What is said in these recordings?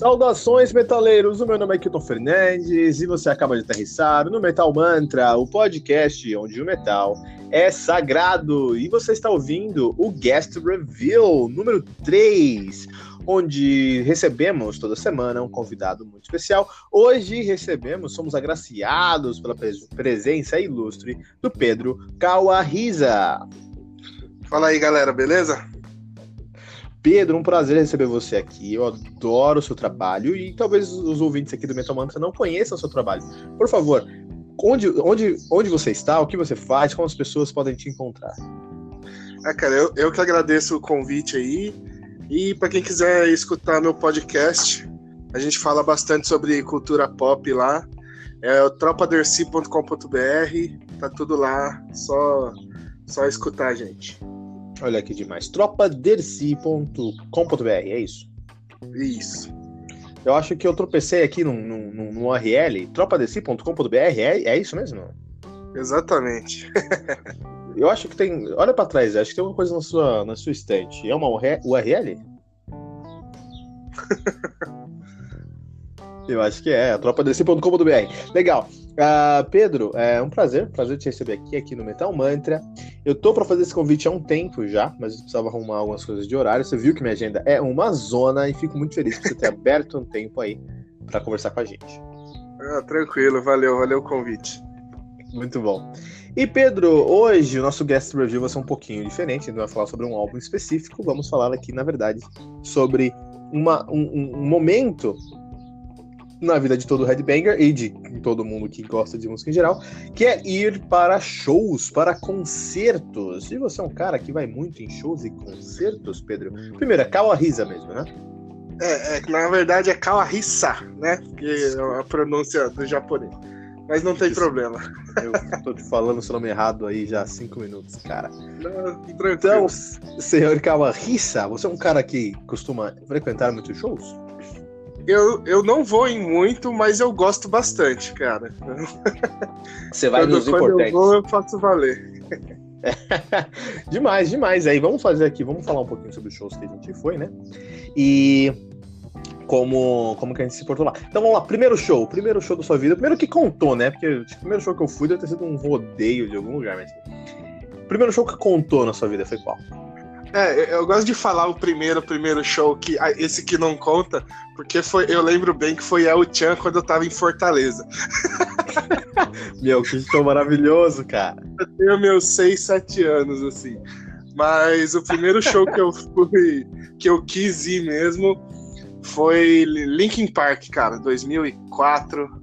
Saudações, metaleiros! O meu nome é Kilton Fernandes e você acaba de aterrissar no Metal Mantra, o podcast onde o metal é sagrado. E você está ouvindo o Guest Reveal número 3, onde recebemos toda semana um convidado muito especial. Hoje recebemos, somos agraciados pela presença ilustre do Pedro Kawahisa. Fala aí, galera, beleza? Pedro, um prazer receber você aqui. Eu adoro o seu trabalho e talvez os ouvintes aqui do Metal Mantra não conheçam o seu trabalho. Por favor, onde, onde, onde você está, o que você faz, como as pessoas podem te encontrar? Ah, cara, eu, eu que agradeço o convite aí. E para quem quiser escutar meu podcast, a gente fala bastante sobre cultura pop lá. É o tropaderci.com.br, tá tudo lá, só, só escutar, gente. Olha que demais. tropaderci.com.br, é isso? Isso. Eu acho que eu tropecei aqui no, no, no, URL, tropaderci.com.br, é, é isso mesmo? Exatamente. eu acho que tem. Olha para trás, acho que tem alguma coisa na sua, na sua estante. É uma URL? Eu acho que é, tropadc.com.br. Legal. Uh, Pedro, é um prazer, prazer te receber aqui, aqui no Metal Mantra. Eu tô para fazer esse convite há um tempo já, mas eu precisava arrumar algumas coisas de horário. Você viu que minha agenda é uma zona e fico muito feliz por você ter aberto um tempo aí para conversar com a gente. Ah, tranquilo, valeu, valeu o convite. Muito bom. E Pedro, hoje o nosso guest review vai ser um pouquinho diferente, gente vai falar sobre um álbum específico. Vamos falar aqui, na verdade, sobre uma, um, um momento na vida de todo headbanger e de todo mundo que gosta de música em geral, que é ir para shows, para concertos. E você é um cara que vai muito em shows e concertos, Pedro? Primeiro, é Kawahisa mesmo, né? É, é, na verdade é Kawahisa, né? Que é a pronúncia do japonês. Mas não tem Isso. problema. Eu tô te falando o seu nome errado aí já há cinco minutos, cara. Não, então, senhor Kawahisa, você é um cara que costuma frequentar muitos shows? Eu, eu não vou em muito, mas eu gosto bastante, cara. Você vai quando, nos quando importantes. eu vou, eu faço valer. demais, demais. Aí vamos fazer aqui, vamos falar um pouquinho sobre os shows que a gente foi, né? E como, como que a gente se portou lá. Então vamos lá, primeiro show, primeiro show da sua vida, primeiro que contou, né? Porque o primeiro show que eu fui deve ter sido um rodeio de algum lugar, mas. Primeiro show que contou na sua vida foi qual? É, eu gosto de falar o primeiro, primeiro show, que esse que não conta, porque foi, eu lembro bem que foi El Chan quando eu tava em Fortaleza. Meu, que show maravilhoso, cara. Eu tenho meus 6, 7 anos, assim. Mas o primeiro show que eu fui, que eu quis ir mesmo, foi Linkin Park, cara, 2004.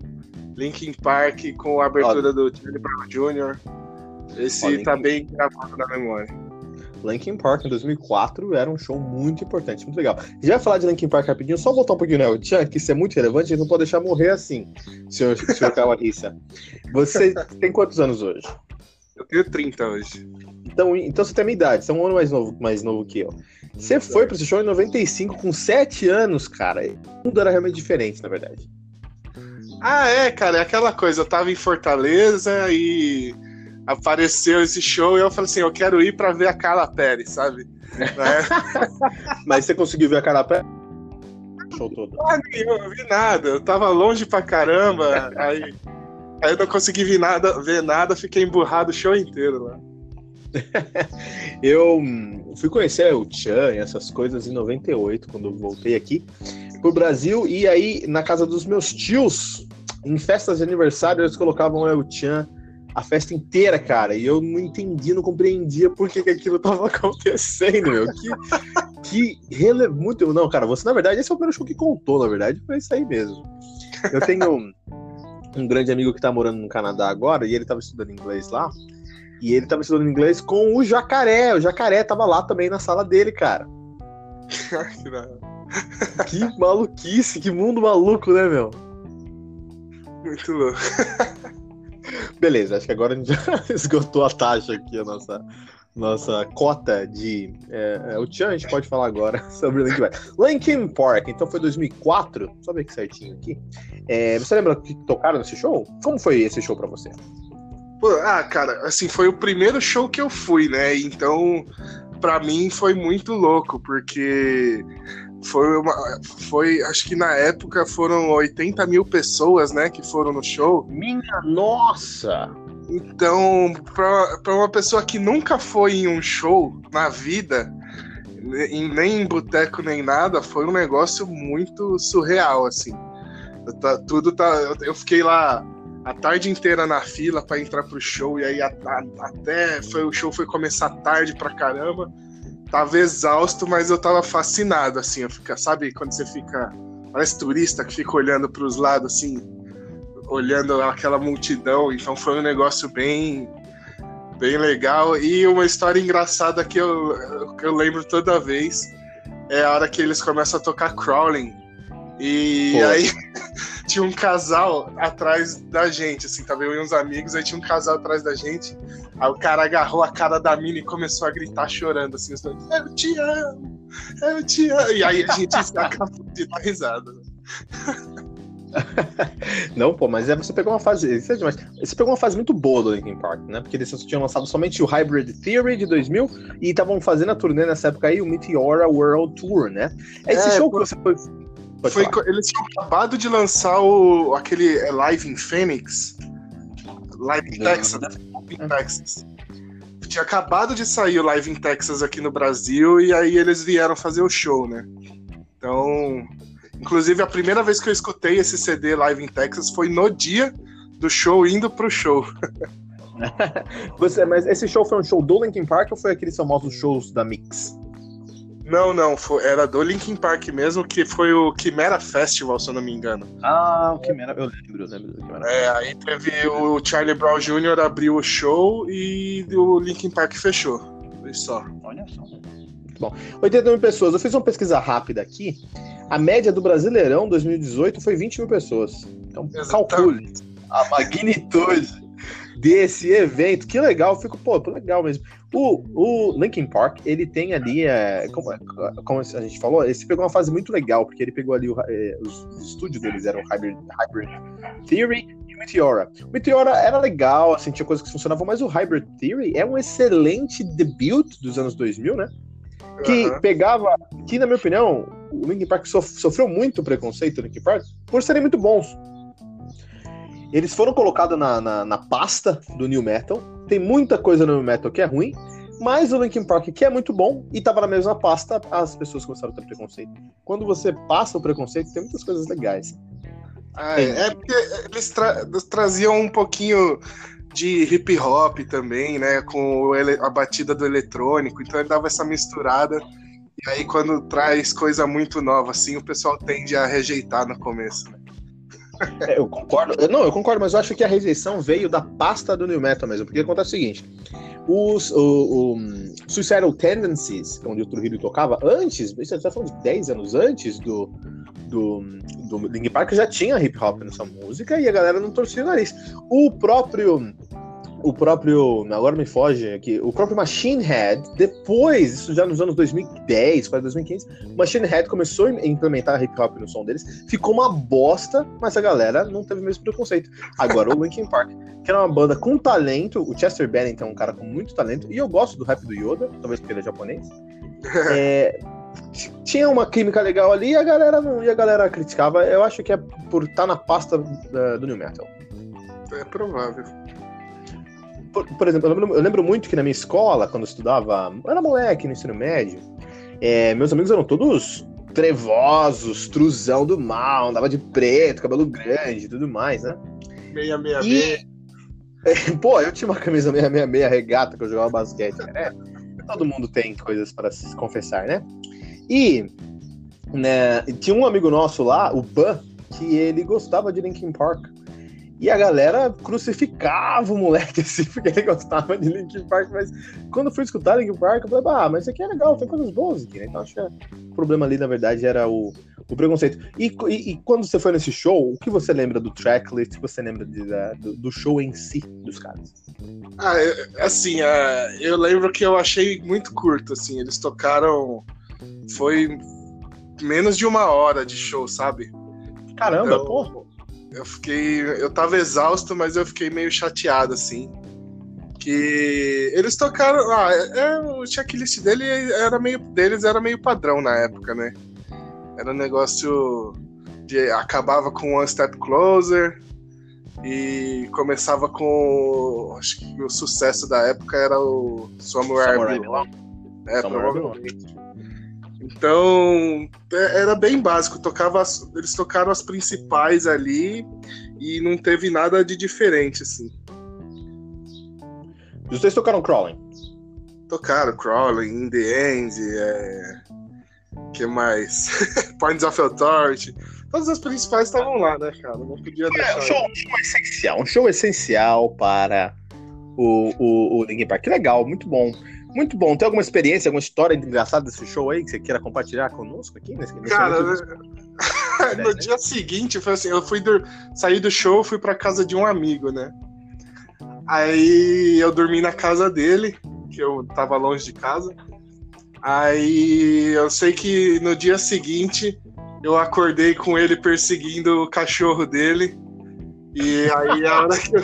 Linkin Park com a abertura do Charlie Brown Jr. Esse ó, tá Linkin... bem gravado na memória. Linkin Park em 2004 era um show muito importante, muito legal. Já falar de Linkin Park rapidinho, só voltar um pouquinho, né? Tchan, que isso é muito relevante, a gente não pode deixar morrer assim, senhor, senhor Kawarissa. Você tem quantos anos hoje? Eu tenho 30 hoje. Então, então você tem a minha idade, você é um ano mais novo, mais novo que eu. Você foi para esse show em 95 com 7 anos, cara. O mundo era realmente diferente, na verdade. Ah, é, cara, é aquela coisa. Eu tava em Fortaleza e apareceu esse show e eu falei assim, eu quero ir para ver a Carla Pérez, sabe? É. Mas você conseguiu ver a Carla Pérez? show todo? Ah, nenhum, não vi nada. Eu tava longe pra caramba. aí, aí eu não consegui ver nada, ver nada, fiquei emburrado o show inteiro lá. eu hum, fui conhecer o Chan e essas coisas em 98, quando voltei aqui pro Brasil. E aí, na casa dos meus tios, em festas de aniversário, eles colocavam o El Chan a festa inteira, cara. E eu não entendi, não compreendia por que, que aquilo tava acontecendo, meu. Que, que rele... muito. Não, cara, você, na verdade, esse é o primeiro show que contou, na verdade, foi isso aí mesmo. Eu tenho um, um grande amigo que tá morando no Canadá agora, e ele tava estudando inglês lá. E ele tava estudando inglês com o Jacaré. O Jacaré tava lá também na sala dele, cara. que maluquice, que mundo maluco, né, meu? Muito louco. Beleza, acho que agora a gente já esgotou a taxa aqui, a nossa, nossa cota de. É, é, o Tchan, a gente pode falar agora sobre Linkin Park. Linkin Park, então foi 2004, só ver que certinho aqui. É, você lembra que tocaram nesse show? Como foi esse show pra você? Pô, ah, cara, assim, foi o primeiro show que eu fui, né? Então, pra mim foi muito louco, porque foi uma. Foi, acho que na época foram 80 mil pessoas, né, que foram no show. Minha nossa! Então, para uma pessoa que nunca foi em um show na vida, nem em boteco nem nada, foi um negócio muito surreal, assim. Tá, tudo tá. Eu fiquei lá a tarde inteira na fila para entrar pro show, e aí a, a, até foi, o show foi começar tarde pra caramba tava exausto, mas eu tava fascinado, assim, eu fica, sabe quando você fica, parece turista que fica olhando para os lados, assim, olhando aquela multidão, então foi um negócio bem, bem legal, e uma história engraçada que eu, que eu lembro toda vez, é a hora que eles começam a tocar Crawling, e Pô. aí tinha um casal atrás da gente, assim, tava eu e uns amigos, aí tinha um casal atrás da gente. Aí o cara agarrou a cara da mina e começou a gritar chorando, assim, os dois, eu te amo, eu te amo. E aí a gente acabou de dar risada. Não, pô, mas é, você pegou uma fase. Isso é demais. Você pegou uma fase muito boa do Linkin Park, né? Porque eles tinham lançado somente o Hybrid Theory de 2000 e estavam fazendo a turnê nessa época aí, o Meteora World Tour, né? É esse é, show que você foi foi, eles tinham acabado de lançar o, aquele é, Live in Phoenix. Live in Texas, né? Texas. Tinha acabado de sair o Live in Texas aqui no Brasil e aí eles vieram fazer o show, né? Então, inclusive a primeira vez que eu escutei esse CD Live in Texas foi no dia do show indo pro show. Você, mas esse show foi um show do Linkin Park ou foi aqueles famosos shows da Mix? Não, não, foi, era do Linkin Park mesmo, que foi o Chimera Festival, se eu não me engano. Ah, o Chimera, eu lembro, eu lembro do Chimera. É, aí teve o Charlie Brown Jr. abriu o show e o Linkin Park fechou. Foi só. Olha só. Bom, 80 mil pessoas. Eu fiz uma pesquisa rápida aqui. A média do Brasileirão 2018 foi 20 mil pessoas. Então, Exatamente. calcule a magnitude desse evento. Que legal, fico, pô, legal mesmo. O, o Linkin Park, ele tem ali, é, como, como, a gente falou, ele pegou uma fase muito legal, porque ele pegou ali, o, é, os, os, estúdios deles eram Hybrid, Hybrid Theory e Meteora. O Meteora era legal, assim, tinha coisas que funcionavam, mas o Hybrid Theory é um excelente debut dos anos 2000, né? Que uhum. pegava, que na minha opinião, o Linkin Park sof, sofreu muito preconceito, Linkin Park, por serem muito bons. Eles foram colocados na, na, na, pasta do New Metal. Tem muita coisa no New Metal que é ruim, mas o Linkin Park, que é muito bom, e tava na mesma pasta, as pessoas começaram a ter preconceito. Quando você passa o preconceito, tem muitas coisas legais. Ah, é, é porque eles, tra traziam um pouquinho de hip hop também, né? Com a batida do eletrônico, então ele dava essa misturada. E aí, quando traz coisa muito nova, assim, o pessoal tende a rejeitar no começo, né? É, eu concordo. Não, eu concordo, mas eu acho que a rejeição veio da pasta do New Metal mesmo. Porque acontece o seguinte: os, o, o Suicidal Tendencies, onde o Trujillo tocava, antes, você está falando de 10 anos antes do, do, do Linkin Park, já tinha hip hop nessa música e a galera não torcia o nariz. O próprio o próprio. Agora me foge aqui. O próprio Machine Head, depois, isso já nos anos 2010, quase 2015, Machine Head começou a implementar hip hop no som deles. Ficou uma bosta, mas a galera não teve o mesmo preconceito. Agora o Linkin Park, que era uma banda com talento, o Chester Bennington é um cara com muito talento, e eu gosto do rap do Yoda, talvez porque ele é japonês. é, tinha uma química legal ali e a galera não, e a galera criticava. Eu acho que é por estar tá na pasta uh, do New Metal. É provável. Por, por exemplo, eu lembro, eu lembro, muito que na minha escola, quando eu estudava, eu era moleque no ensino médio, é, meus amigos eram todos trevosos, truzão do mal, andava de preto, cabelo grande e tudo mais, né? 666. E... Pô, eu tinha uma camisa 666 regata que eu jogava basquete, né? Todo mundo tem coisas para se confessar, né? E né, tinha um amigo nosso lá, o Ban, que ele gostava de Linkin Park. E a galera crucificava o moleque assim, porque ele gostava de Linkin Park, mas quando fui escutar Linkin Park, eu falei, ah, mas isso aqui é legal, tem coisas boas aqui, né? Então acho que o problema ali, na verdade, era o, o preconceito. E, e, e, quando você foi nesse show, o que você lembra do tracklist? O que você lembra de, da, do, do, show em si dos caras? Ah, assim, uh, eu lembro que eu achei muito curto, assim, eles tocaram. Foi menos de uma hora de show, sabe? Caramba, então, pô! Eu fiquei. Eu tava exausto, mas eu fiquei meio chateado, assim. Que eles tocaram. Ah, é, é, o checklist dele era meio, deles era meio padrão na época, né? Era um negócio de. Acabava com One Step Closer e começava com. Acho que o sucesso da época era o Somewhere Belong. É, provavelmente. Então, é, era bem básico. Tocava, eles tocaram as principais ali e não teve nada de diferente, assim. Vocês tocaram Crawling? Tocaram Crawling, In The End, é... que mais? Points of Authority. Todas as principais estavam lá, né, cara? Não podia deixar. É, um show, um show essencial, um show essencial para o, o, o Linkin Park. Que legal, muito bom. Muito bom. Tem alguma experiência, alguma história engraçada desse show aí que você queira compartilhar conosco aqui? Nesse, nesse Cara, no dia seguinte, foi assim, eu fui do, saí do show, fui para casa de um amigo, né? Aí eu dormi na casa dele, que eu tava longe de casa. Aí eu sei que no dia seguinte eu acordei com ele perseguindo o cachorro dele. E aí a hora que eu,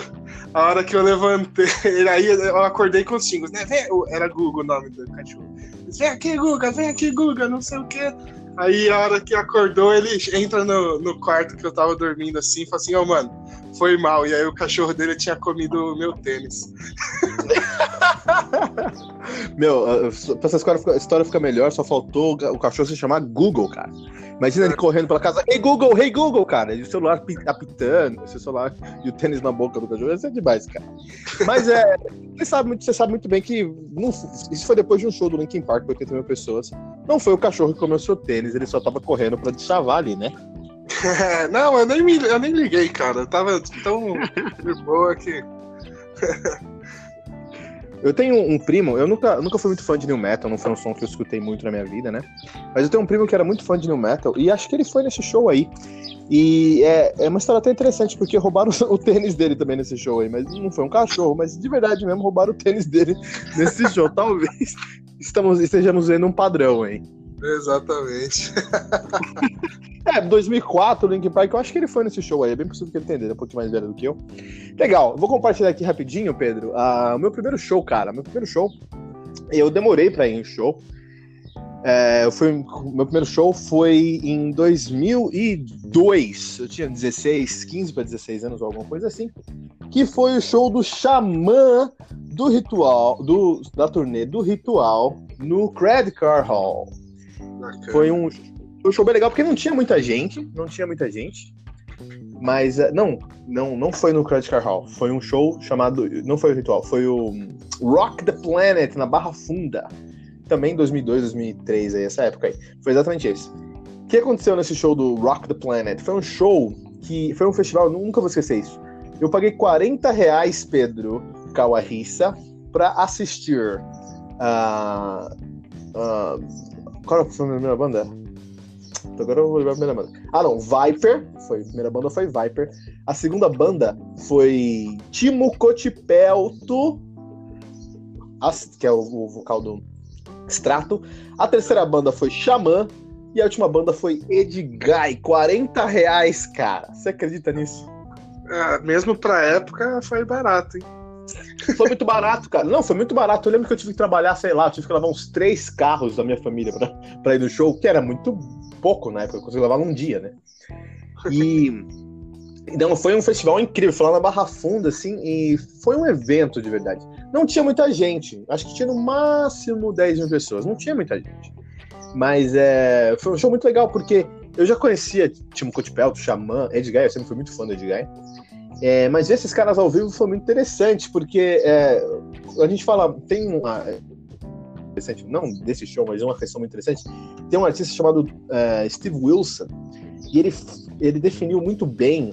a hora que eu levantei, aí eu acordei com os xingos, né? Vem, era Google o nome do cachorro. Vem aqui, Guga, vem aqui, Guga, não sei o quê. Aí a hora que acordou, ele entra no, no quarto que eu tava dormindo assim e fala assim, ô oh, mano, foi mal. E aí o cachorro dele tinha comido o meu tênis. meu, pra essa história ficar melhor, só faltou o cachorro se chamar Google, cara. Imagina ele correndo pela casa, hey Google, hey Google, cara. E o celular apitando, o celular e o tênis na boca do cachorro. Isso é demais, cara. Mas é. Você sabe, muito, você sabe muito bem que. Não, isso foi depois de um show do Linkin Park, 80 mil pessoas. Não foi o cachorro que comeu seu tênis, ele só tava correndo pra deschavar ali, né? não, eu nem, me, eu nem liguei, cara. Eu tava tão de boa que. Eu tenho um primo, eu nunca, nunca fui muito fã de New Metal, não foi um som que eu escutei muito na minha vida, né? Mas eu tenho um primo que era muito fã de New Metal e acho que ele foi nesse show aí. E é, é uma história até interessante, porque roubaram o, o tênis dele também nesse show aí, mas não foi um cachorro, mas de verdade mesmo roubaram o tênis dele nesse show. Talvez estamos, estejamos vendo um padrão aí. Exatamente. É, 2004, o Linkin Park, eu acho que ele foi nesse show aí, é bem possível que ele ele é um pouquinho mais velho do que eu. Legal, vou compartilhar aqui rapidinho, Pedro, uh, o meu primeiro show, cara, meu primeiro show, eu demorei pra ir em show, é, eu fui, meu primeiro show foi em 2002, eu tinha 16, 15 para 16 anos ou alguma coisa assim, que foi o show do Xamã do Ritual, do, da turnê do Ritual no Credit Car Hall. Foi um, um show bem legal, porque não tinha muita gente, não tinha muita gente. Mas, eh, não, não, não foi no Credit Car Hall. Foi um show chamado, não foi o Ritual, foi o Rock the Planet, na Barra Funda. Também em 2002, 2003, aí, essa época aí. Foi exatamente esse. O que aconteceu nesse show do Rock the Planet? Foi um show que, foi um festival, nunca vou esquecer isso. Eu paguei 40 reais, Pedro Kawarissa, para assistir. Uh, uh, qual foi a primeira banda? Agora eu vou lembrar a primeira banda. Ah, não, Viper. Foi, a primeira banda foi Viper. A segunda banda foi Timo Cotipelto, que é o, o vocal do Extrato. A terceira banda foi Xamã. E a última banda foi Edguy. 40 reais, cara. Você acredita nisso? É, mesmo pra época foi barato, hein? Foi muito barato, cara. Não, foi muito barato. Eu lembro que eu tive que trabalhar, sei lá, eu tive que levar uns três carros da minha família pra, pra ir no show, que era muito pouco na época, eu consegui levar num dia, né? E. Não, foi um festival incrível, foi lá na Barra Funda, assim, e foi um evento de verdade. Não tinha muita gente, acho que tinha no máximo 10 mil pessoas, não tinha muita gente. Mas é, foi um show muito legal, porque eu já conhecia Timo Cotipelto, Xamã, Ed Guy, eu sempre fui muito fã do Ed Guy. É, mas ver esses caras ao vivo foi muito interessante, porque é, a gente fala, tem uma. Interessante, não desse show, mas uma questão muito interessante. Tem um artista chamado é, Steve Wilson, e ele, ele definiu muito bem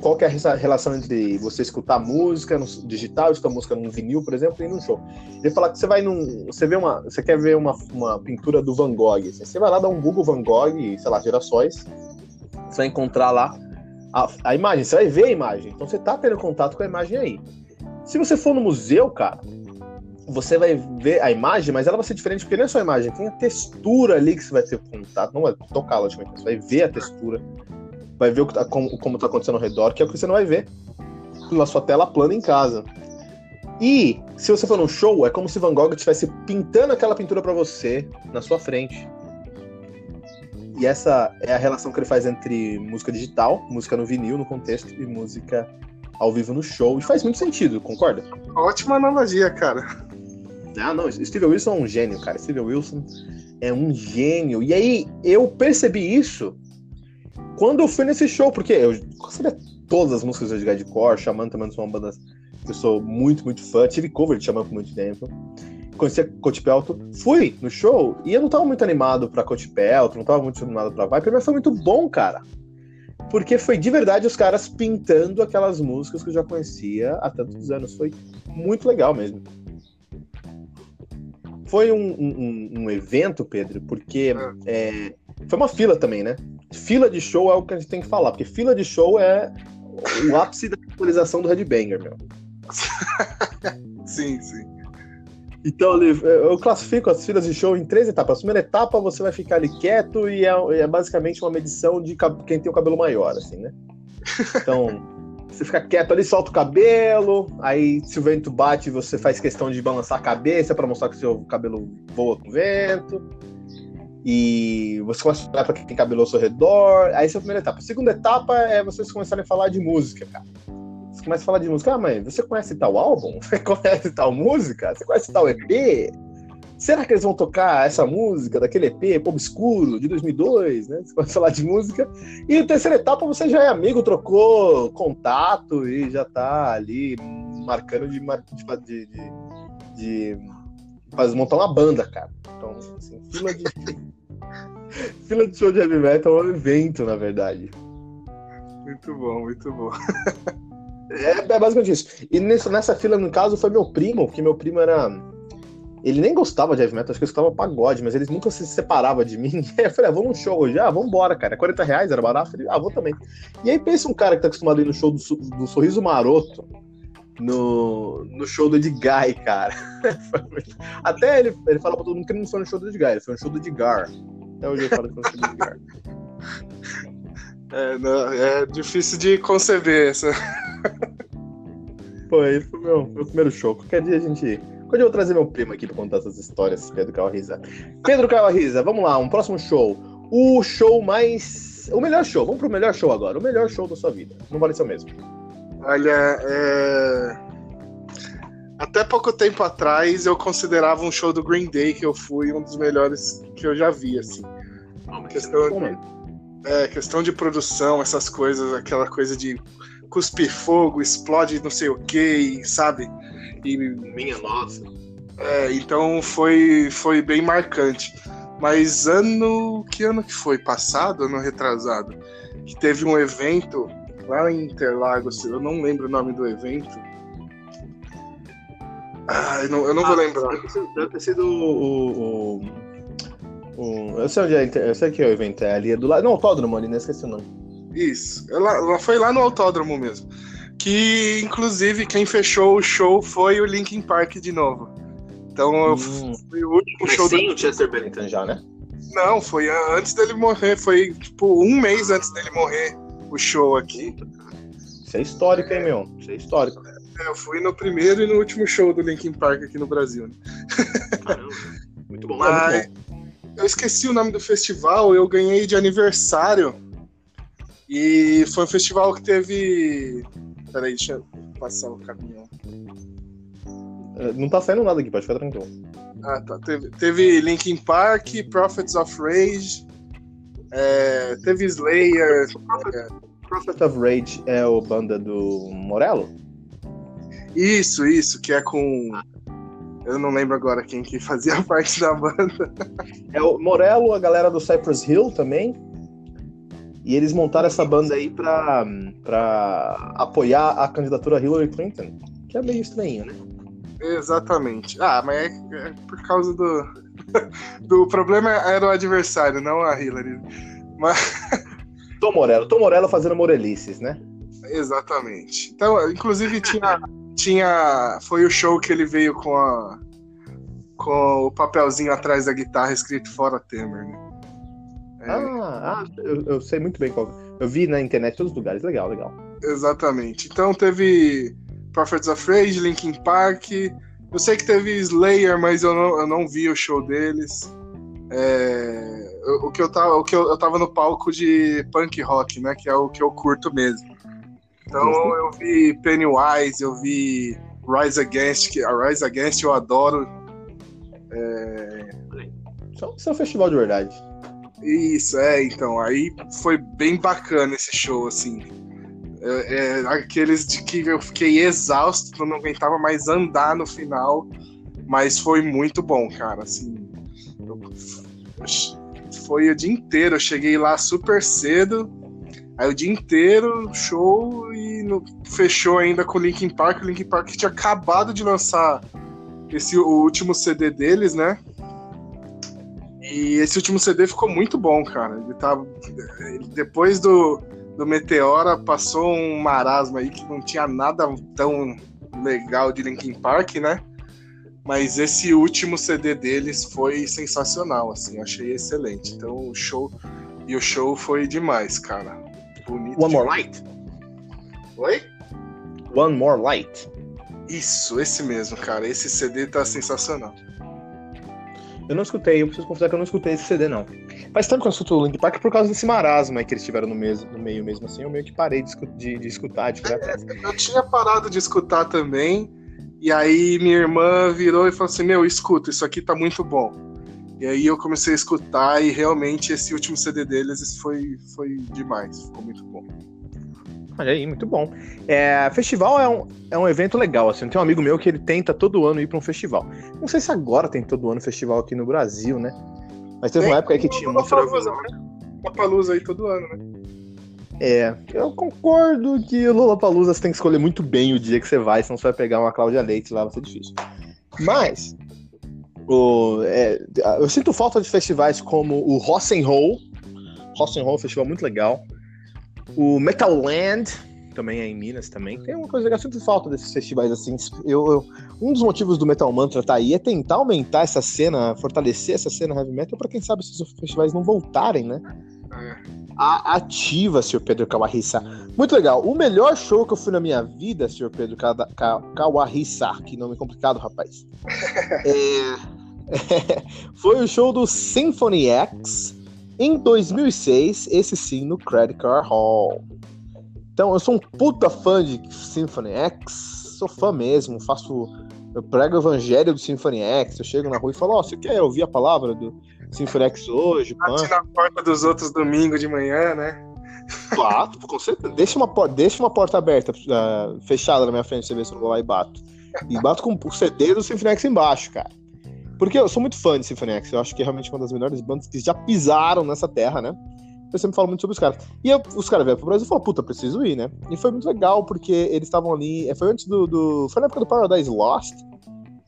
qual que é essa relação entre você escutar música no digital, escutar música num vinil, por exemplo, e num show. Ele fala que você vai num. Você vê uma. Você quer ver uma, uma pintura do Van Gogh. Assim, você vai lá dar um Google Van Gogh, sei lá, gerações. Você vai encontrar lá a, a imagem, você vai ver a imagem. Então você tá tendo contato com a imagem aí. Se você for no museu, cara, você vai ver a imagem, mas ela vai ser diferente, porque não é só a imagem, tem a textura ali que você vai ter contato, não vai tocar, logicamente, você vai ver a textura, vai ver o que tá, como, como tá acontecendo ao redor, que é o que você não vai ver na sua tela plana em casa. E se você for num show, é como se Van Gogh estivesse pintando aquela pintura para você na sua frente. E essa é a relação que ele faz entre música digital, música no vinil, no contexto, e música ao vivo no show. E faz muito sentido, concorda? Ótima analogia, cara. Ah, não, Steve Wilson é um gênio, cara. Steve Wilson é um gênio. E aí, eu percebi isso quando eu fui nesse show, porque eu sabia todas as músicas do Edgar de Cor, Xamã também são uma banda que eu sou muito, muito fã. Tive cover de Xamã por muito tempo. Conheci Coach Pelto, fui no show e eu não tava muito animado pra Coach Pelto, não tava muito animado pra Viper, mas foi muito bom, cara. Porque foi de verdade os caras pintando aquelas músicas que eu já conhecia há tantos anos. Foi muito legal mesmo. Foi um, um, um evento, Pedro, porque ah. é, foi uma fila também, né? Fila de show é o que a gente tem que falar, porque fila de show é o ápice da popularização do Headbanger, meu. sim, sim. Então, eu classifico as filas de show em três etapas. A primeira etapa, você vai ficar ali quieto e é, é basicamente uma medição de quem tem o cabelo maior, assim, né? Então, você fica quieto ali, solta o cabelo, aí se o vento bate, você faz questão de balançar a cabeça para mostrar que seu cabelo voa com o vento. E você começa a olhar para quem tem cabelo ao seu redor. Aí essa é a primeira etapa. A segunda etapa é vocês começarem a falar de música, cara. Você começa a falar de música. Ah, mãe, você conhece tal álbum? Você conhece tal música? Você conhece tal EP? Será que eles vão tocar essa música daquele EP Obscuro de 2002, né? Você a falar de música. E terceira etapa você já é amigo, trocou contato e já tá ali marcando de, de, de, de, de montar uma banda, cara. Então, assim, fila de. fila de show de heavy metal é um evento, na verdade. Muito bom, muito bom. é, é basicamente isso. E nessa, nessa fila, no caso, foi meu primo, porque meu primo era. Ele nem gostava de heavy metal, acho que ele escutava pagode, mas ele nunca se separava de mim. E aí eu falei, ah, vamos num show hoje? Ah, vambora, cara. 40 é reais, era barato. Falei, ah, vou também. E aí pensa um cara que tá acostumado a ir no show do, do Sorriso Maroto, no, no show do Edguy, cara. Até ele, ele fala pra todo mundo que ele não foi no show do Edguy, ele foi no show do Edgar. Até hoje eu falo que foi no show do Edgar. É, não, é difícil de conceber essa. Foi, foi meu, meu primeiro show. Qualquer dia a gente. Quando eu vou trazer meu primo aqui pra contar essas histórias, Pedro Calriza. Pedro Calriza, vamos lá, um próximo show. O show mais. O melhor show, vamos pro melhor show agora. O melhor show da sua vida. Não vale ser o mesmo. Olha, é... até pouco tempo atrás eu considerava um show do Green Day que eu fui um dos melhores que eu já vi, assim. questão, de, é, questão de produção, essas coisas, aquela coisa de cuspir fogo, explode não sei o que, sabe? E minha nossa. É, então foi, foi bem marcante. Mas ano. Que ano que foi? Passado, ano retrasado? Que teve um evento lá em Interlagos, eu não lembro o nome do evento. Ah, eu não, eu não ah, vou lembrar. Deve ter sido o, Eu sei onde é, eu sei que é o evento, é ali é do lado. Não, autódromo ali, não esqueci o nome. Isso, ela, ela foi lá no autódromo mesmo. Que inclusive quem fechou o show foi o Linkin Park de novo. Então hum. foi o último Mas show sem do... o Chester Bennington já, né? Não, foi antes dele morrer, foi tipo um mês antes dele morrer o show aqui. Isso é histórico, hein, meu? Isso é histórico. É, eu fui no primeiro e no último show do Linkin Park aqui no Brasil. Né? Caramba. Muito bom. Mas muito bom. eu esqueci o nome do festival, eu ganhei de aniversário. E foi um festival que teve. Peraí, deixa eu passar o caminhão. É, Não tá saindo nada aqui, pode ficar tranquilo. Ah, tá. Teve, teve Linkin Park, Prophets of Rage, é, teve Slayer. é, Prophet of Rage é o banda do Morello? isso, isso, que é com. Eu não lembro agora quem que fazia parte da banda. É o Morello, a galera do Cypress Hill também. E eles montaram essa banda aí pra, pra apoiar a candidatura Hillary Clinton. Que é meio estranho, né? Exatamente. Ah, mas é, é por causa do. do problema era o adversário, não a Hillary. Mas, Tom Morello. Tom Morello fazendo morelices, né? exatamente. Então, inclusive tinha. tinha foi o show que ele veio com a. com o papelzinho atrás da guitarra escrito Fora Temer, né? É, Ah, ah eu, eu sei muito bem qual. Eu vi na internet todos os lugares. Legal, legal. Exatamente. Então teve Prophets of Rage, Linkin Park. Eu sei que teve Slayer, mas eu não, eu não vi o show deles. É, o, que eu tava, o que eu, eu tava no palco de punk rock, né? Que é o que eu curto mesmo. Então eu vi Pennywise, eu vi Rise Against, que a Rise Against eu adoro. É- isso é um festival de verdade. Isso, é, então, aí foi bem bacana esse show, assim. É, é, aqueles de que eu fiquei exausto, eu não aguentava mais andar no final, mas foi muito bom, cara, assim. eu- foi o dia inteiro, eu cheguei lá super cedo, aí o dia inteiro, show, e no- fechou ainda com o Linkin Park. O Linkin Park tinha acabado de lançar esse, o último CD deles, né? E esse último CD ficou muito bom, cara. Ele tava. ele- depois do, do Meteora, passou um marasmo aí que não tinha nada tão legal de Linkin Park, né? Mas esse último CD deles foi sensacional, assim, achei excelente. Então o show. E o show foi demais, cara. Bonito. One More. Light. Oi? One More Light. Isso, esse mesmo, cara. Esse CD tá sensacional. Eu não escutei, eu preciso confessar que eu não escutei esse CD, não. Faz tempo que eu escuto o Linkin Park por causa desse marasmo que eles tiveram no, no meio mesmo, assim. Eu meio que parei de, de- de escutar, de atrás. Eu tinha parado de escutar também, e aí minha irmã virou e falou assim: Meu, escuta, isso aqui tá muito bom. E aí eu comecei a escutar, e realmente esse último CD deles foi, foi demais, ficou muito bom. Olha aí, muito bom. É, festival é um, é um evento legal, assim. Tem um amigo meu que ele tenta todo ano ir pra um festival. Não sei se agora tem todo ano festival aqui no Brasil, né? Mas teve uma época aí que tinha muito. Lollapalooza, né? Lollapalooza aí todo ano, né? É, eu concordo que o Lollapalooza você tem que escolher muito bem o dia que você vai, senão você vai pegar uma Cláudia Leite lá, vai ser difícil. Mas, o, é, eu sinto falta de festivais como o Rock'n'Roll. Rock'n'Roll é um festival muito legal. O Metal Land, também é em Minas também. Tem uma coisa legal, eu sinto falta desses festivais assim. Eu, eu- um dos motivos do Metal Mantra tá aí é tentar aumentar essa cena, fortalecer essa cena heavy metal pra quem sabe esses festivais não voltarem, né? a ativa, senhor Pedro Kawarissa. Muito legal. O melhor show que eu fui na minha vida, senhor Pedro Ka- Ka- Kawarissa, que nome complicado, rapaz. É, foi o show do Symphony X em 2006, esse sim, no Credit Card Hall. Então, eu sou um puta fã de Symphony X, sou fã mesmo, faço. Eu prego o evangelho do Symphony X, eu chego na rua e falo, ó, você quer ouvir a palavra do Symphony X hoje? pã?" Bate na porta dos outros domingo de manhã, né? Bato, com certeza. Deixa uma, por- deixa uma porta aberta, ah, fechada na minha frente, você ver se eu não vou lá e bato. E bato com o CD do Symphony X embaixo, cara. Porque eu sou muito fã de Symphony X, eu acho que é realmente uma das melhores bandas que já pisaram nessa terra, né? Eu sempre falo muito sobre os caras. E eu- os caras vieram pro Brasil e falaram, puta, preciso ir, né? E foi muito legal, porque eles estavam ali. eh, Foi antes do, do- Foi na época do Paradise Lost.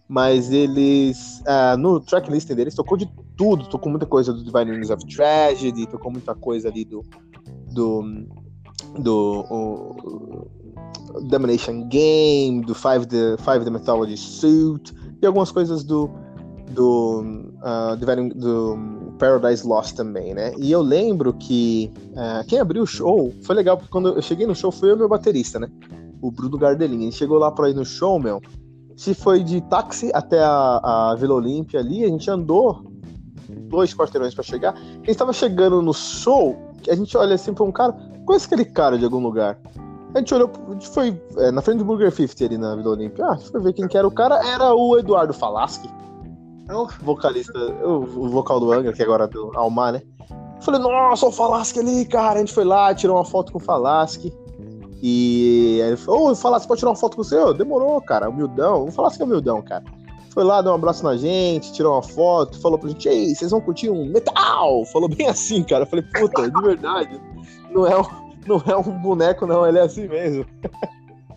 Mas eles. ah, no tracklist deles tocou de tudo. Tocou muita coisa do Divine Wings of Tragedy, tocou muita coisa ali do. Do. Do. o- Domination Game, do Five the, Five the Mythology Suit, e algumas coisas do. Do. ah, Divine, do Paradise Lost também, né? E eu lembro que ah, quem abriu o show foi legal, porque quando eu cheguei no show foi e meu baterista, né? o Bruno Gardelin. Ele chegou lá pra ir no show, meu. Se foi de táxi até a, a Vila Olímpia ali, a gente andou dois quarteirões para chegar. Ele estava chegando no show, a gente olha assim pra um cara, conhece aquele cara de algum lugar? A gente olhou, a gente foi é, na frente do Burger 50 ali na Vila Olímpia. Ah, foi ver quem que era o cara. Era o Eduardo Falaschi, o vocalista, o, vocal do Angra, que agora é do Almar, né? Falei, nossa, o Falaschi ali, cara. A gente foi lá, tirou uma foto com o Falaschi. E aí ele falou, ô, Falaschi, pode tirar uma foto com você? Demorou, cara, humildão. O Falaschi é humildão, cara. Foi lá, deu um abraço na gente, tirou uma foto, falou pra gente, ei, vocês vão curtir um metal? Falou bem assim, cara. Eu falei, puta, de verdade, não é um, não é um boneco, não, ele é assim mesmo.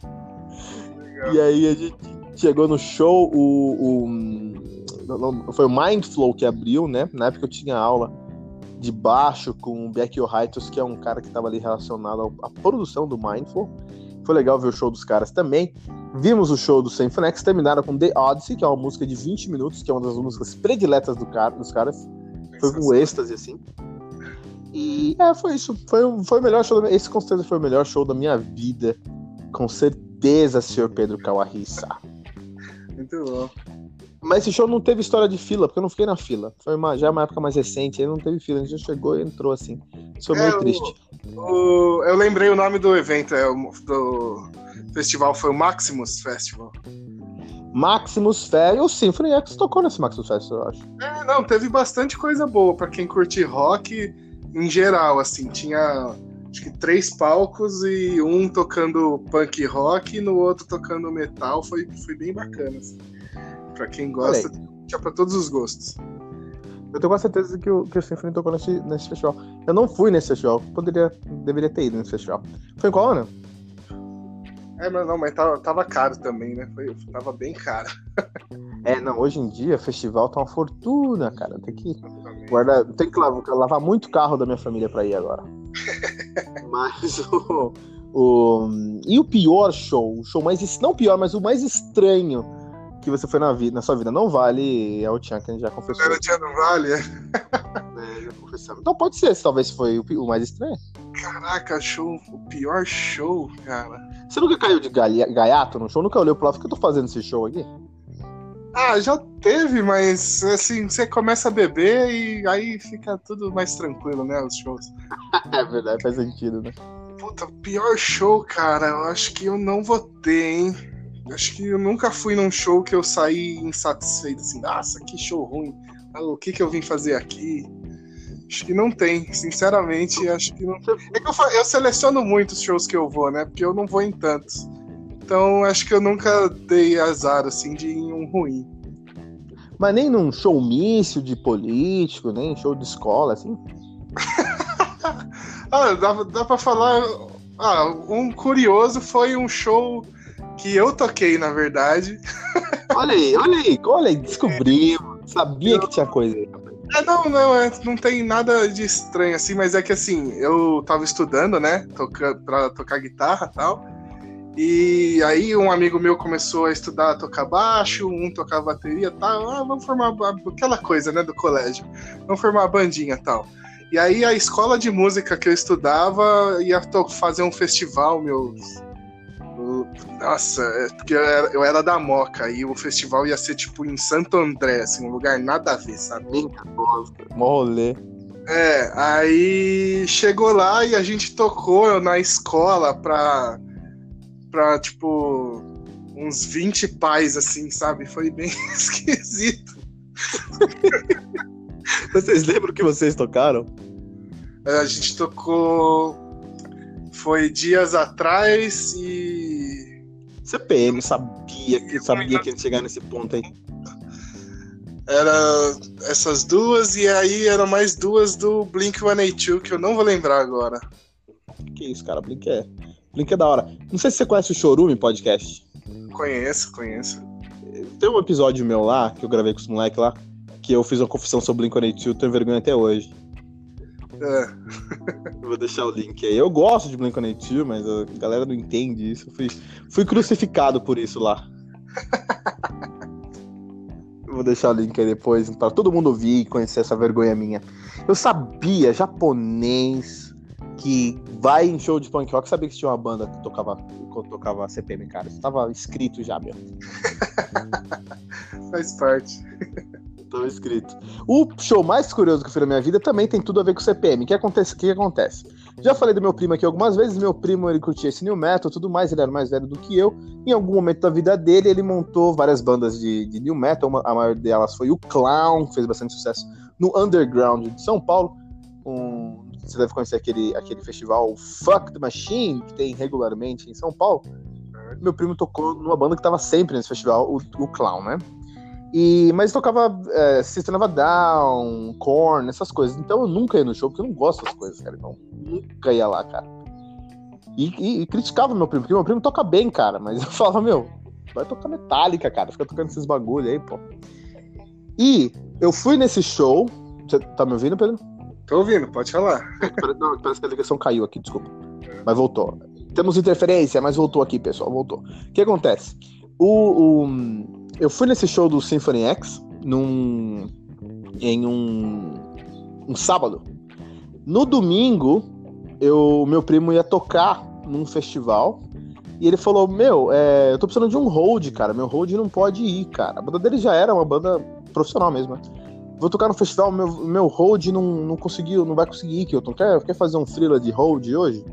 e aí a gente chegou no show, o, o, foi o Mindflow que abriu, né? Na época eu tinha aula de baixo com o Becky O'Haitos, que é um cara que estava ali relacionado à produção do Mindflow. Foi legal ver o show dos caras também. Vimos o show do Symphony terminaram com The Odyssey, que é uma música de 20 minutos, que é uma das músicas prediletas do cara, dos caras. Foi com êxtase, assim. E é, foi isso. Foi, foi o melhor show. Da, esse com certeza foi o melhor show da minha vida. Com certeza, senhor Pedro Kawarissa. Muito bom. Mas esse show não teve história de fila, porque eu não fiquei na fila. Foi uma, já uma época mais recente, aí não teve fila. A gente chegou e entrou assim. Isso foi é, muito triste. O, eu lembrei o nome do evento, é, do festival foi o Maximus Festival. Maximus Festival. O Symphony X tocou nesse Maximus Festival, eu acho. É, não, teve bastante coisa boa para quem curte rock em geral, assim. Tinha acho que três palcos e um tocando punk rock e no outro tocando metal. Foi, foi bem bacana, assim. Pra quem gosta, tinha pra todos os gostos. Eu tenho quase certeza que o, que o Symphony tocou nesse, nesse festival. Eu não fui nesse festival, poderia, deveria ter ido nesse festival. Foi em qual ano? É, mas não, mas tava, tava caro também, né? Foi, tava bem caro. é, não, hoje em dia, festival tá uma fortuna, cara. Tem que guardar. Tem que lavar, lavar muito carro da minha família pra ir agora. mas o, o. E o pior show? O show mais. Não pior, mas o mais estranho que você foi na, vida, na sua vida. Não vale é o Tchan, que a gente já confessou. Era o Tchan não vale, é? é já confessamos. Então pode ser, talvez foi o, mais estranho. Caraca, show, o pior show, cara. Você nunca caiu de gaiato no show? Nunca olhou pro lado, o que eu tô fazendo esse show aqui? Ah, já teve, mas assim, você começa a beber e aí fica tudo mais tranquilo, né? Os shows. é verdade, faz sentido, né? Puta, pior show, cara, eu acho que eu não vou ter, hein? Acho que eu nunca fui num show que eu saí insatisfeito, assim, nossa, que show ruim. Ah, o que que eu vim fazer aqui? Acho que não tem, sinceramente, acho que não tem. É que eu, eu seleciono muito os shows que eu vou, né? Porque eu não vou em tantos. Então acho que eu nunca dei azar, assim, de um ruim. Mas nem num showmício de político, nem show de escola, assim? ah, dá, dá pra falar. Ah, um curioso foi um show que eu toquei, na verdade. Olha aí, olha aí, olha aí, descobrimos. Sabia que tinha coisa. É, não, não, é, não tem nada de estranho assim, mas é que assim, eu tava estudando, né, toca, pra tocar guitarra e tal. E aí um amigo meu começou a estudar a tocar baixo, um tocava bateria e tal. Ah, vamos formar aquela coisa, né, do colégio. Vamos formar a bandinha e tal. E aí a escola de música que eu estudava ia fazer um festival, meus nossa, é porque eu era, eu era, da Moca e o festival ia ser tipo em Santo André, assim, um lugar nada a ver, sabe? Rolê. É, aí chegou lá e a gente tocou na escola pra, pra tipo, uns 20 pais, assim, sabe? Foi bem esquisito. vocês lembram que vocês tocaram? A gente tocou. Foi dias atrás e CPM, sabia que sabia que ia chegar nesse ponto aí. Era essas duas e aí eram mais duas do Blink 182 que eu não vou lembrar agora. Que isso, cara, Blink é. Blink é da hora. Não sei se você conhece o Chorume podcast. Conheço, conheço. Tem um episódio meu lá, que eu gravei com os moleques lá, que eu fiz uma confissão sobre Blink 182, tenho vergonha até hoje. É. Vou deixar o link aí. Eu gosto de Blink-182, mas a galera não entende isso. Eu fui, fui crucificado por isso lá. Vou deixar o link aí depois para todo mundo ouvir e conhecer essa vergonha minha. Eu sabia, japonês, que vai em show de punk rock, sabia que tinha uma banda que tocava quando tocava CPM, cara. Isso tava escrito já, meu. Faz parte. Escrito. O show mais curioso que eu fiz na minha vida também tem tudo a ver com CPM. O que acontece? O que acontece? Já falei do meu primo aqui algumas vezes. Meu primo, ele curtia esse new metal tudo mais. Ele era mais velho do que eu. Em algum momento da vida dele, ele montou várias bandas de, de new metal. Uma, a maior delas foi o Clown, que fez bastante sucesso no underground de São Paulo. Um, você deve conhecer aquele, aquele festival Fuck the Machine, que tem regularmente em São Paulo. Meu primo tocou numa banda que estava sempre nesse festival, o, o Clown, né? E, mas tocava é, System of Down, Korn, essas coisas. Então eu nunca ia no show, porque eu não gosto dessas coisas, cara. Então nunca ia lá, cara. E, e, e criticava meu primo, porque meu primo toca bem, cara. Mas eu falava, meu, vai tocar Metallica, cara. Fica tocando esses bagulho aí, pô. E eu fui nesse show. Você tá me ouvindo, Pedro? Tô ouvindo, pode falar. Não, parece que a ligação caiu aqui, desculpa. Mas voltou. Temos interferência, mas voltou aqui, pessoal. Voltou. O que acontece? O, o, eu fui nesse show do Symphony X num, em um, um sábado. No domingo, eu, meu primo ia tocar num festival. E ele falou: Meu, é, eu tô precisando de um hold, cara. Meu hold não pode ir, cara. A banda dele já era uma banda profissional mesmo, né? Vou tocar no festival, meu, meu hold não, não conseguiu, não vai conseguir, Kilton. Quer, quer fazer um thriller de hold hoje?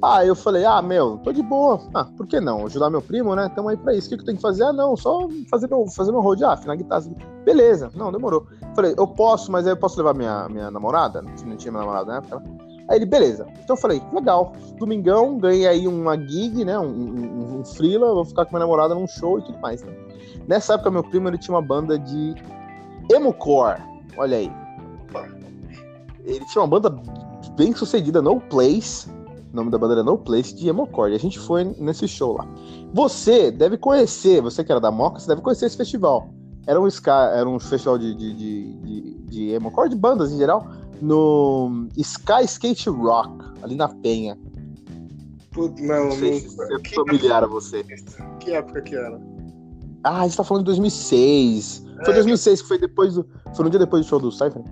Ah, eu falei, ah, meu, tô de boa. Ah, por que não? Ajudar meu primo, né? Tamo aí pra isso. O que, que eu tenho que fazer? Ah, não, só fazer meu, fazer meu hold. Ah, afinar guitarra. Beleza, não, demorou. Falei, eu posso, mas aí eu posso levar minha, minha namorada? Não tinha minha namorada na época. Aí ele, beleza. Então eu falei, legal. Domingão, ganhei aí uma gig, né? Um, um, um freela, vou ficar com minha namorada num show e tudo mais, né? Nessa época, meu primo ele tinha uma banda de Emocore. Olha aí. Ele tinha uma banda bem sucedida, No Place. O nome da banda era No Place, de Emocore. E a gente foi nesse show lá. Você deve conhecer, você que era da Moca, você deve conhecer esse festival. Era um, ska, era um festival de, de, de, de, de bandas em geral, no Sky Skate Rock, ali na Penha. Putz, não, Não sei se é familiar a você. Que época que era? Ah, a gente tá falando de 2006. Foi É. 2006 que foi depois do. Foi no dia depois do show do Cypher?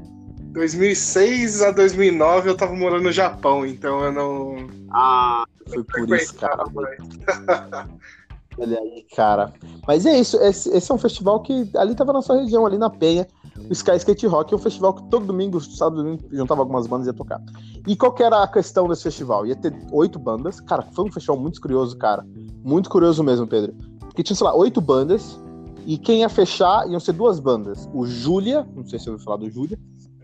2006 a 2009 eu tava morando no Japão, então eu não. Ah, foi por isso, cara. Olha aí, cara. Mas é isso, esse, esse é um festival que ali tava na sua região, ali na Penha. O Sky Skate Rock é um festival que todo domingo, sábado, domingo, juntava algumas bandas e ia tocar. E qual que era a questão desse festival? Ia ter oito bandas. Cara, foi um festival muito curioso, cara. Muito curioso mesmo, Pedro. Porque tinha, sei lá, oito bandas. E quem ia fechar iam ser duas bandas. O Júlia, não sei se você ouviu falar do Júlia.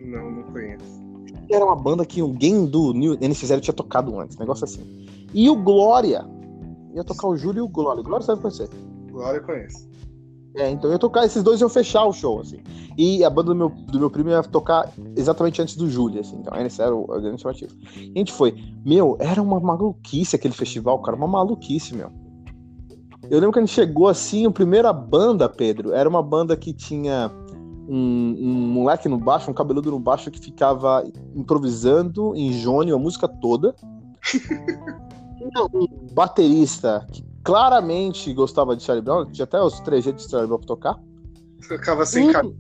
Não, não conheço. Era uma banda que alguém do New NX0 tinha tocado antes, negócio assim. E o Glória. Ia tocar o Júlio e o Glória. O Glória deve conhecer. Agora eu conheço. É, então ia tocar, esses dois iam fechar o show, assim. E a banda do meu, do meu primo ia tocar exatamente antes do Júlio, assim. Então, esse era o, o grande chamativo. E a gente foi. Meu, era uma maluquice aquele festival, cara. Uma maluquice, meu. Eu lembro que a gente chegou assim, a primeira banda, Pedro, era uma banda que tinha um, um moleque no baixo, um cabeludo no baixo que ficava improvisando em Jônio a música toda. Um baterista que claramente gostava de Charlie Brown, tinha até os trejeitos de Charlie Brown pra tocar. Tocava sem Hum. camisa.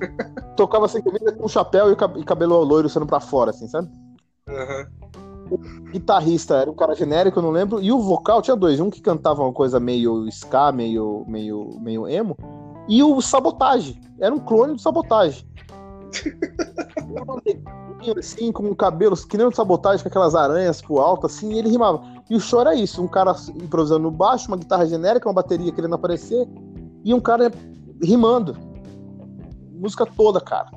Tocava sem camisa com chapéu e, cab- e cabelo loiro sendo pra fora, assim, sabe? Aham. guitarrista era um cara genérico, eu não lembro. E o vocal tinha dois. Um que cantava uma coisa meio ska, meio, meio, meio emo. E o Sabotage. Era um clone do Sabotage. Assim, com cabelos que nem o Sabotage, com aquelas aranhas pro alto, assim, e ele rimava. E o show era isso: um cara improvisando no baixo, uma guitarra genérica, uma bateria querendo aparecer, e um cara rimando. Música toda, cara.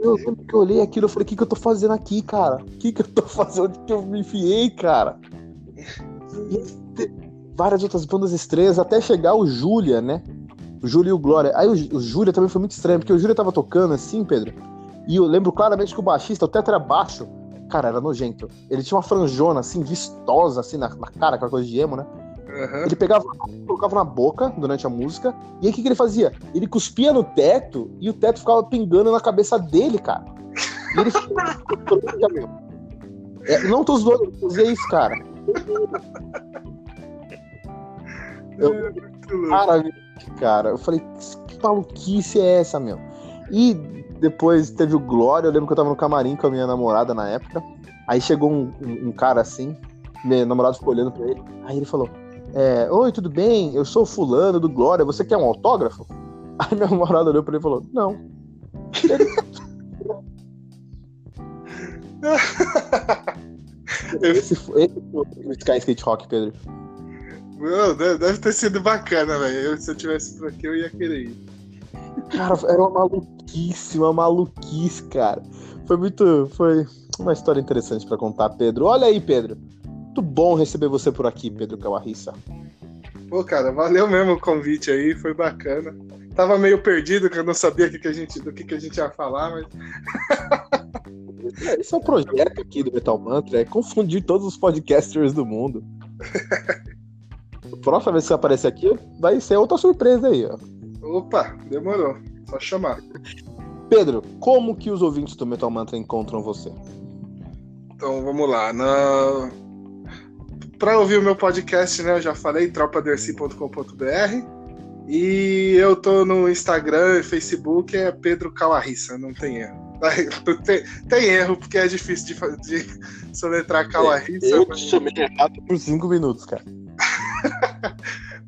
Eu lembro que eu olhei aquilo e falei, o que, que eu tô fazendo aqui, cara? O que, que eu tô fazendo? Onde que eu me enfiei, cara? E várias outras bandas estranhas, até chegar o Júlia, né? O Júlia e o Glória. Aí o, o Júlia também foi muito estranho, porque o Júlia tava tocando assim, Pedro. E eu lembro claramente que o baixista, o teto era baixo. Cara, era nojento. Ele tinha uma franjona, assim, vistosa, assim, na, na cara, aquela coisa de emo, né? Aham. Ele pegava, colocava na boca durante a música, e aí o que, que ele fazia? Ele cuspia no teto e o teto ficava pingando na cabeça dele, cara. E ele ficava. É, não tô zoando, eu fazia isso, cara. Eu- louco. Cara, cara, eu falei, que maluquice é essa, meu? E depois teve o Glória, eu lembro que eu tava no camarim com a minha namorada na época. Aí chegou um, um- um cara assim, Meu namorado ficou olhando pra ele. Aí ele falou: é, Oi, tudo bem? Eu sou fulano do Glória, você quer um autógrafo? Aí meu namorado olhou pra ele e falou: Não. esse, esse foi o Sky Skate Rock, Pedro. Deve ter sido bacana, velho. Se eu tivesse por aqui, eu ia querer ir. Cara, era uma maluquice, uma maluquice, cara. Foi muito. Foi uma história interessante para contar, Pedro. Olha aí, Pedro. Muito bom receber você por aqui, Pedro Camarrissa. Pô, cara, valeu mesmo o convite aí, foi bacana. Tava meio perdido, que eu não sabia que que a gente, do que, que a gente ia falar, mas. Esse é o projeto aqui do Metal Mantra, é confundir todos os podcasters do mundo. Próxima vez que você aparecer aqui, vai ser outra surpresa aí, ó. Opa, demorou. Só chamar. Pedro, como que os ouvintes do Metal Mantra encontram você? Então vamos lá. Na... Para ouvir o meu podcast, né? Eu já falei, tropaderci.com.br. E eu tô no Instagram e Facebook, é Pedro Calarissa, não tem erro. Tem, tem, erro, porque é difícil de, de soletrar Calarissa. Eu te chamei errado por cinco minutos, cara.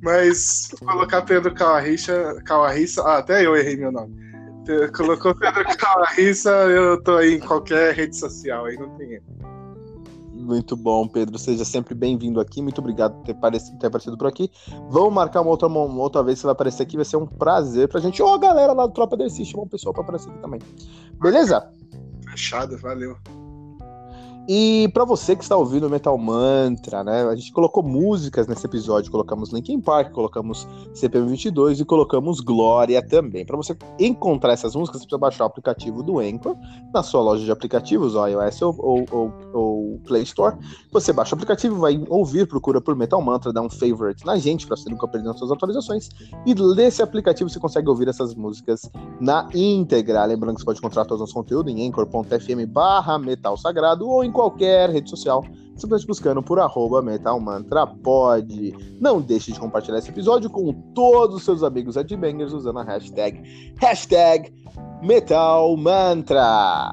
Mas colocar Pedro Calarissa, Calarissa, ah, até eu errei meu nome. Colocou Pedro Calarissa, eu tô aí em qualquer rede social, aí não tem erro. Muito bom, Pedro. Seja sempre bem-vindo aqui. Muito obrigado por ter, aparecido, ter aparecido por aqui. Vamos marcar uma outra, uma outra vez você vai aparecer aqui. Vai ser um prazer pra gente. Ou oh, a galera lá do Tropa Dercy chama um pessoal pra aparecer aqui também. Beleza? Fechado, valeu. E para você que está ouvindo Metal Mantra, né? A gente colocou músicas nesse episódio, colocamos Linkin Park, colocamos CPM22 e colocamos Glória também. Para você encontrar essas músicas, você precisa baixar o aplicativo do Anchor na sua loja de aplicativos, iOS ou, ou, ou, ou Play Store. Você baixa o aplicativo, vai ouvir, procura por Metal Mantra, dá um favorite na gente para você nunca perder as suas atualizações. E nesse aplicativo você consegue ouvir essas músicas na íntegra. Lembrando que você pode encontrar todo o nosso conteúdo em anchor.fm barra metal sagrado ou em qualquer rede social, simplesmente buscando por arroba metalmantrapod. Não deixe de compartilhar esse episódio com todos os seus amigos adbangers usando a hashtag, hashtag metalmantra.